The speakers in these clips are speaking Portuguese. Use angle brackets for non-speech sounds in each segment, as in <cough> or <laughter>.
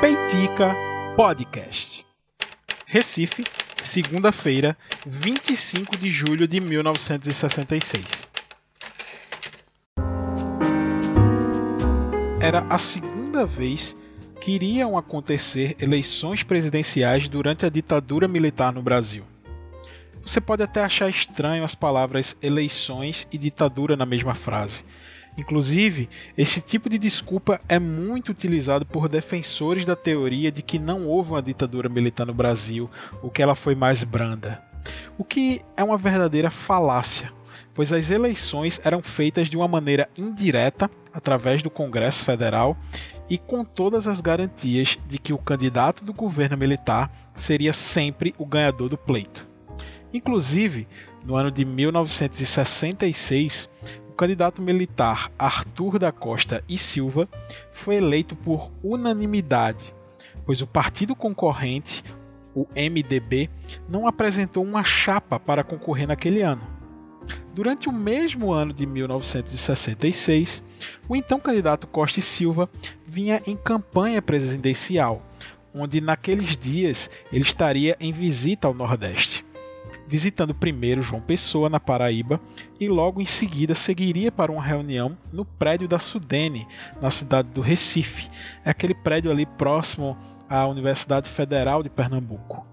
Peitica Podcast. Recife, segunda-feira, 25 de julho de 1966. Era a segunda vez que iriam acontecer eleições presidenciais durante a ditadura militar no Brasil. Você pode até achar estranho as palavras eleições e ditadura na mesma frase. Inclusive, esse tipo de desculpa é muito utilizado por defensores da teoria de que não houve uma ditadura militar no Brasil, ou que ela foi mais branda. O que é uma verdadeira falácia, pois as eleições eram feitas de uma maneira indireta, através do Congresso Federal, e com todas as garantias de que o candidato do governo militar seria sempre o ganhador do pleito. Inclusive, no ano de 1966, o candidato militar Arthur da Costa e Silva foi eleito por unanimidade, pois o partido concorrente, o MDB, não apresentou uma chapa para concorrer naquele ano. Durante o mesmo ano de 1966, o então candidato Costa e Silva vinha em campanha presidencial, onde naqueles dias ele estaria em visita ao Nordeste visitando primeiro João Pessoa, na Paraíba, e logo em seguida seguiria para uma reunião no prédio da Sudene, na cidade do Recife, é aquele prédio ali próximo à Universidade Federal de Pernambuco.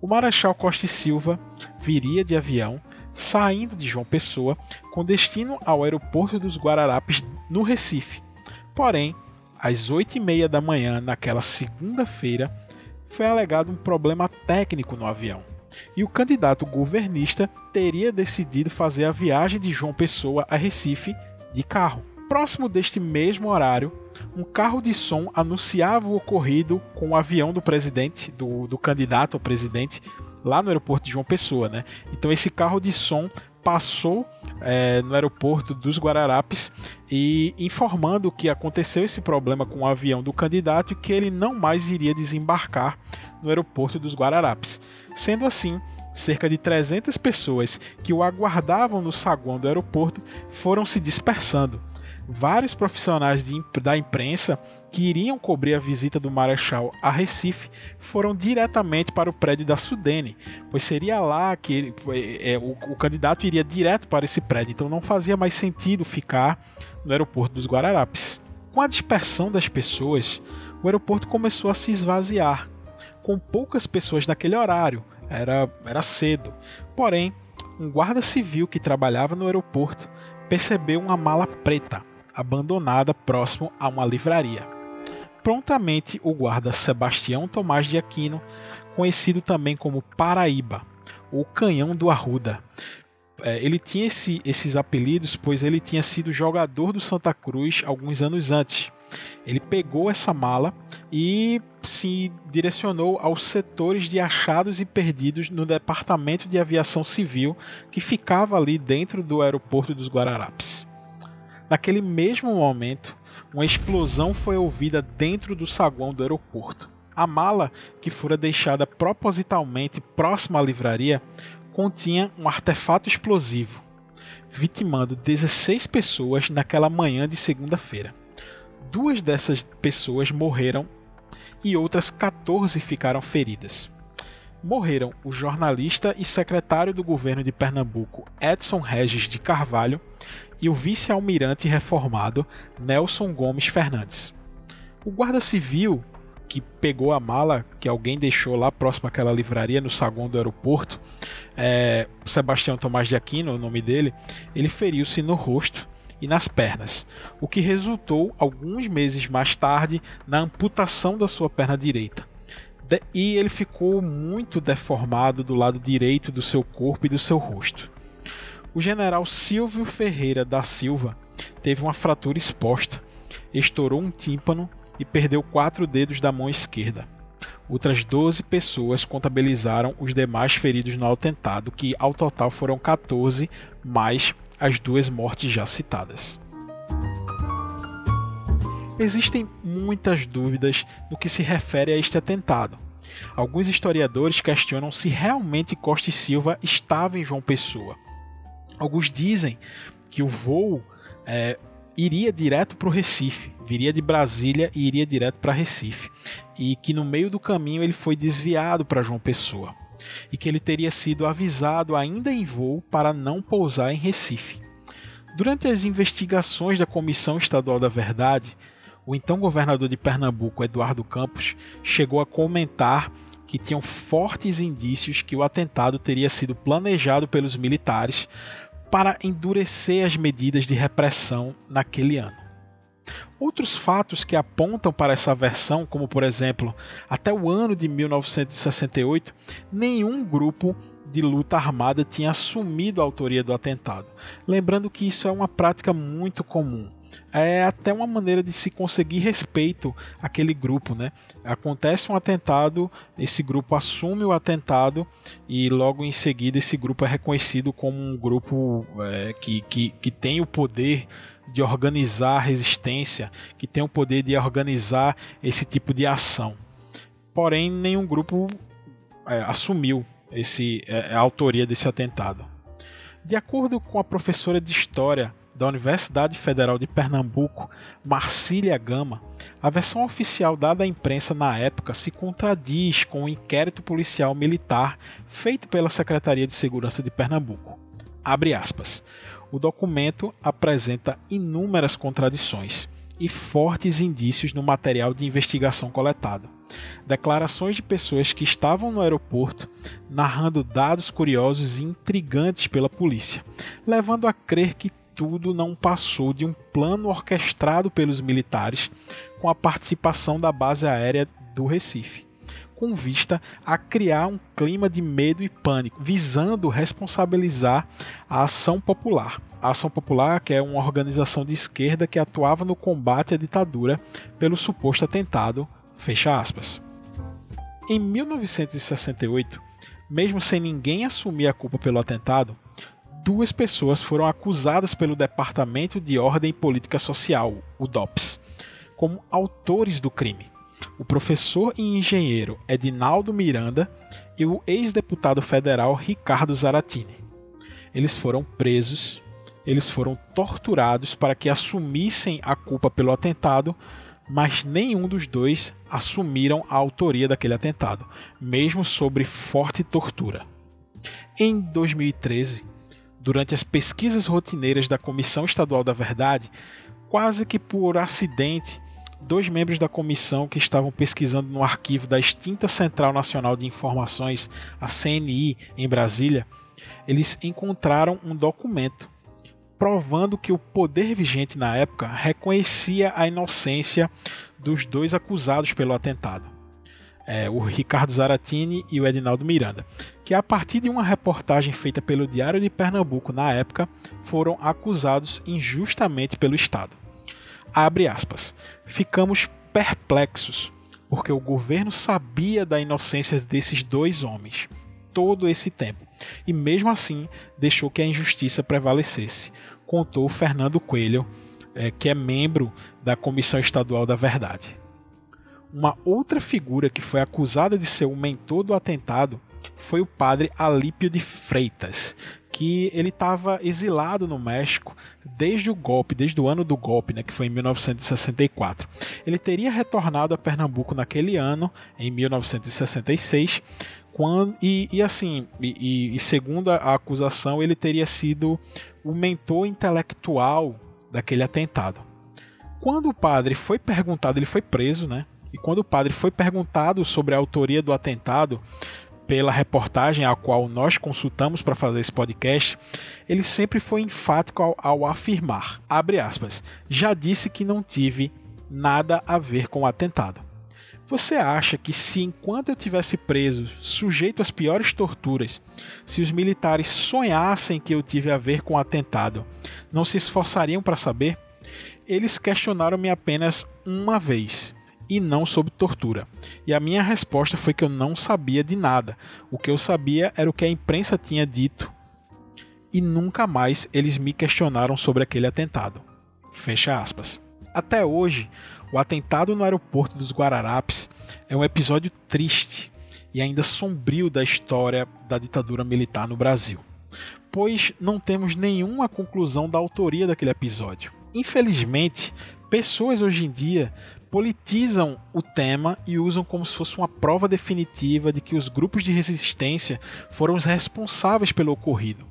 O Marechal Costa e Silva viria de avião, saindo de João Pessoa, com destino ao aeroporto dos Guararapes, no Recife. Porém, às oito e meia da manhã, naquela segunda-feira, foi alegado um problema técnico no avião e o candidato governista teria decidido fazer a viagem de João Pessoa a Recife de carro. Próximo deste mesmo horário, um carro de som anunciava o ocorrido com o avião do presidente, do, do candidato a presidente, lá no aeroporto de João Pessoa. Né? Então esse carro de som passou é, no aeroporto dos Guararapes e informando que aconteceu esse problema com o avião do candidato e que ele não mais iria desembarcar no aeroporto dos Guararapes. Sendo assim, cerca de 300 pessoas que o aguardavam no saguão do aeroporto foram se dispersando vários profissionais de, da imprensa que iriam cobrir a visita do Marechal a Recife foram diretamente para o prédio da Sudene, pois seria lá que ele, é, é, o, o candidato iria direto para esse prédio, então não fazia mais sentido ficar no aeroporto dos Guararapes. Com a dispersão das pessoas, o aeroporto começou a se esvaziar, com poucas pessoas naquele horário, era, era cedo. Porém, um guarda civil que trabalhava no aeroporto percebeu uma mala preta abandonada próximo a uma livraria. Prontamente, o guarda Sebastião Tomás de Aquino, conhecido também como Paraíba, o Canhão do Arruda, é, ele tinha esse, esses apelidos pois ele tinha sido jogador do Santa Cruz alguns anos antes. Ele pegou essa mala e se direcionou aos setores de achados e perdidos no Departamento de Aviação Civil que ficava ali dentro do aeroporto dos Guararapes. Naquele mesmo momento, uma explosão foi ouvida dentro do saguão do aeroporto. A mala, que fora deixada propositalmente próxima à livraria, continha um artefato explosivo, vitimando 16 pessoas naquela manhã de segunda-feira. Duas dessas pessoas morreram e outras 14 ficaram feridas. Morreram o jornalista e secretário do governo de Pernambuco, Edson Regis de Carvalho, e o vice-almirante reformado Nelson Gomes Fernandes. O guarda civil que pegou a mala que alguém deixou lá próximo àquela livraria no saguão do aeroporto, é, Sebastião Tomás de Aquino, o nome dele, ele feriu-se no rosto e nas pernas, o que resultou alguns meses mais tarde na amputação da sua perna direita. De e ele ficou muito deformado do lado direito do seu corpo e do seu rosto. O general Silvio Ferreira da Silva teve uma fratura exposta, estourou um tímpano e perdeu quatro dedos da mão esquerda. Outras 12 pessoas contabilizaram os demais feridos no atentado, que ao total foram 14, mais as duas mortes já citadas. Existem muitas dúvidas no que se refere a este atentado. Alguns historiadores questionam se realmente Costa e Silva estava em João Pessoa Alguns dizem que o voo é, iria direto para o Recife, viria de Brasília e iria direto para Recife, e que no meio do caminho ele foi desviado para João Pessoa, e que ele teria sido avisado ainda em voo para não pousar em Recife. Durante as investigações da Comissão Estadual da Verdade, o então governador de Pernambuco, Eduardo Campos, chegou a comentar que tinham fortes indícios que o atentado teria sido planejado pelos militares para endurecer as medidas de repressão naquele ano. Outros fatos que apontam para essa versão, como por exemplo, até o ano de 1968, nenhum grupo de luta armada tinha assumido a autoria do atentado. Lembrando que isso é uma prática muito comum é até uma maneira de se conseguir respeito àquele grupo, né? Acontece um atentado, esse grupo assume o atentado e logo em seguida esse grupo é reconhecido como um grupo é, que, que, que tem o poder de organizar a resistência, que tem o poder de organizar esse tipo de ação. Porém, nenhum grupo é, assumiu esse, é, a autoria desse atentado. De acordo com a professora de História da Universidade Federal de Pernambuco, Marcília Gama, a versão oficial dada à imprensa na época se contradiz com o inquérito policial militar feito pela Secretaria de Segurança de Pernambuco. Abre aspas. O documento apresenta inúmeras contradições e fortes indícios no material de investigação coletado. Declarações de pessoas que estavam no aeroporto narrando dados curiosos e intrigantes pela polícia, levando a crer que tudo não passou de um plano orquestrado pelos militares com a participação da base aérea do Recife, com vista a criar um clima de medo e pânico, visando responsabilizar a Ação Popular. A Ação Popular, que é uma organização de esquerda que atuava no combate à ditadura pelo suposto atentado, fecha aspas. Em 1968, mesmo sem ninguém assumir a culpa pelo atentado, duas pessoas foram acusadas pelo Departamento de Ordem e Política Social, o DOPS, como autores do crime. O professor e engenheiro Edinaldo Miranda e o ex-deputado federal Ricardo Zaratini. Eles foram presos, eles foram torturados para que assumissem a culpa pelo atentado, mas nenhum dos dois assumiram a autoria daquele atentado, mesmo sobre forte tortura. Em 2013, durante as pesquisas rotineiras da Comissão Estadual da Verdade, quase que por acidente, dois membros da comissão que estavam pesquisando no arquivo da extinta Central Nacional de Informações, a CNI, em Brasília, eles encontraram um documento provando que o poder vigente na época reconhecia a inocência dos dois acusados pelo atentado é, o Ricardo Zaratini e o Edinaldo Miranda, que a partir de uma reportagem feita pelo Diário de Pernambuco na época, foram acusados injustamente pelo Estado. Abre aspas. Ficamos perplexos, porque o governo sabia da inocência desses dois homens todo esse tempo, e mesmo assim deixou que a injustiça prevalecesse, contou Fernando Coelho, é, que é membro da Comissão Estadual da Verdade. Uma outra figura que foi acusada de ser o mentor do atentado foi o padre Alípio de Freitas, que ele estava exilado no México desde o golpe, desde o ano do golpe, né, que foi em 1964. Ele teria retornado a Pernambuco naquele ano, em 1966, quando, e, e assim, e, e, segundo a acusação, ele teria sido o mentor intelectual daquele atentado. Quando o padre foi perguntado, ele foi preso, né? E quando o padre foi perguntado sobre a autoria do atentado pela reportagem a qual nós consultamos para fazer esse podcast, ele sempre foi enfático ao, ao afirmar, abre aspas, já disse que não tive nada a ver com o atentado. Você acha que se enquanto eu tivesse preso, sujeito às piores torturas, se os militares sonhassem que eu tive a ver com o atentado, não se esforçariam para saber? Eles questionaram-me apenas uma vez e não sob tortura. E a minha resposta foi que eu não sabia de nada. O que eu sabia era o que a imprensa tinha dito e nunca mais eles me questionaram sobre aquele atentado. Fecha aspas. Até hoje, o atentado no aeroporto dos Guararapes é um episódio triste e ainda sombrio da história da ditadura militar no Brasil, pois não temos nenhuma conclusão da autoria daquele episódio infelizmente, pessoas hoje em dia politizam o tema e usam como se fosse uma prova definitiva de que os grupos de resistência foram os responsáveis pelo ocorrido.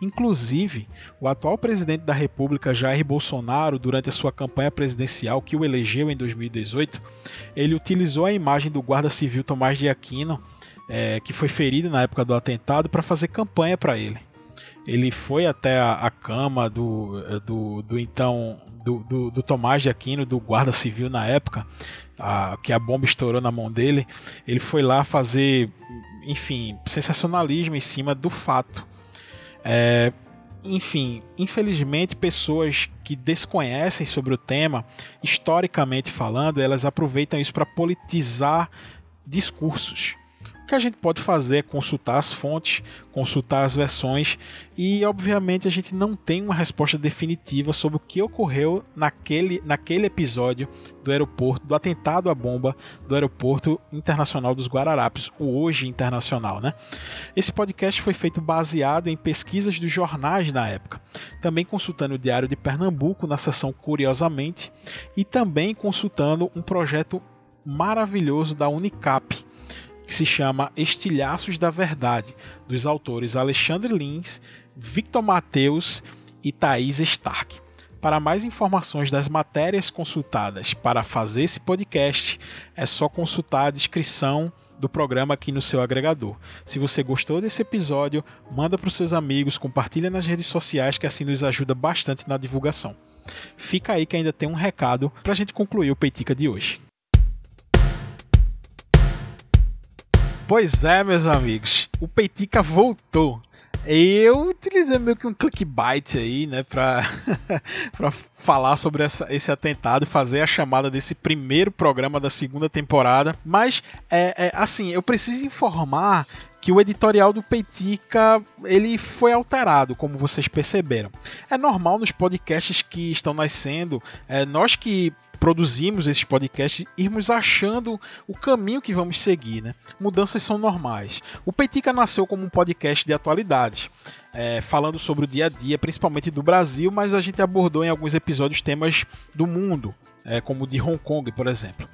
Inclusive, o atual presidente da República, Jair Bolsonaro, durante a sua campanha presidencial que o elegeu em 2018, ele utilizou a imagem do guarda civil Tomás de Aquino, é, que foi ferido na época do atentado, para fazer campanha para ele. Ele foi até a, a cama do, do, do então do, do, do, Tomás de Aquino, do guarda civil na época, a, que a bomba estourou na mão dele. Ele foi lá fazer, enfim, sensacionalismo em cima do fato. É, enfim, infelizmente, pessoas que desconhecem sobre o tema, historicamente falando, elas aproveitam isso para politizar discursos. O que a gente pode fazer é consultar as fontes, consultar as versões e, obviamente, a gente não tem uma resposta definitiva sobre o que ocorreu naquele, naquele episódio do aeroporto, do atentado à bomba do aeroporto internacional dos Guararapes, o hoje internacional, né? Esse podcast foi feito baseado em pesquisas dos jornais na época, também consultando o Diário de Pernambuco na seção Curiosamente e também consultando um projeto maravilhoso da Unicap que se chama Estilhaços da Verdade, dos autores Alexandre Lins, Victor Mateus e Thaís Stark. Para mais informações das matérias consultadas para fazer esse podcast, é só consultar a descrição do programa aqui no seu agregador. Se você gostou desse episódio, manda para os seus amigos, compartilha nas redes sociais que assim nos ajuda bastante na divulgação. Fica aí que ainda tem um recado para a gente concluir o Peitica de hoje. Pois é, meus amigos, o Peitica voltou. Eu utilizei meio que um clickbait aí, né, pra, <laughs> pra falar sobre essa, esse atentado e fazer a chamada desse primeiro programa da segunda temporada. Mas, é, é, assim, eu preciso informar que o editorial do Peitica ele foi alterado, como vocês perceberam. É normal nos podcasts que estão nascendo, é, nós que produzimos esses podcasts, irmos achando o caminho que vamos seguir. Né? Mudanças são normais. O Peitica nasceu como um podcast de atualidades, é, falando sobre o dia a dia, principalmente do Brasil, mas a gente abordou em alguns episódios temas do mundo, é, como o de Hong Kong, por exemplo.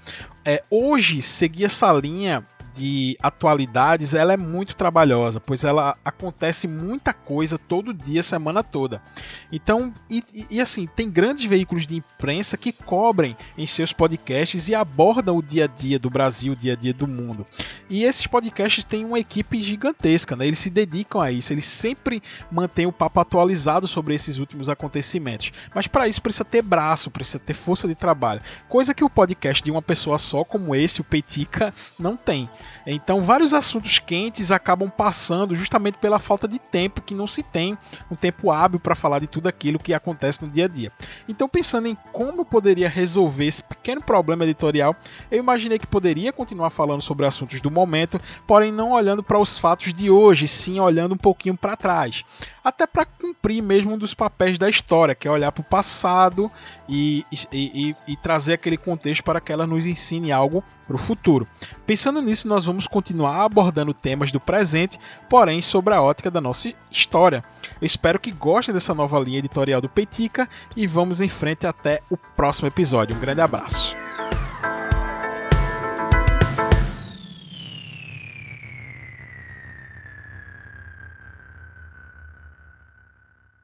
É, hoje, seguir essa linha de atualidades, ela é muito trabalhosa, pois ela acontece muita coisa todo dia, semana toda. Então, e, e, assim, tem grandes veículos de imprensa que cobrem em seus podcasts e abordam o dia a dia do Brasil, o dia a dia do mundo. E esses podcasts têm uma equipe gigantesca, né? Eles se dedicam a isso, eles sempre mantêm o papo atualizado sobre esses últimos acontecimentos. Mas para isso precisa ter braço, precisa ter força de trabalho, coisa que o podcast de uma pessoa só, como esse, o Peitica, não tem. Então, vários assuntos quentes acabam passando justamente pela falta de tempo que não se tem, um tempo hábil para falar de tudo aquilo que acontece no dia a dia. Então, pensando em como eu poderia resolver esse pequeno problema editorial, eu imaginei que poderia continuar falando sobre assuntos do momento, porém não olhando para os fatos de hoje, sim olhando um pouquinho para trás até para cumprir mesmo um dos papéis da história, que é olhar para o passado e, e, e, e, trazer aquele contexto para que ela nos ensine algo para o futuro. Pensando nisso, nós vamos continuar abordando temas do presente, porém sobre a ótica da nossa história. Eu espero que gostem dessa nova linha editorial do Peitica e vamos em frente até o próximo episódio. Um grande abraço.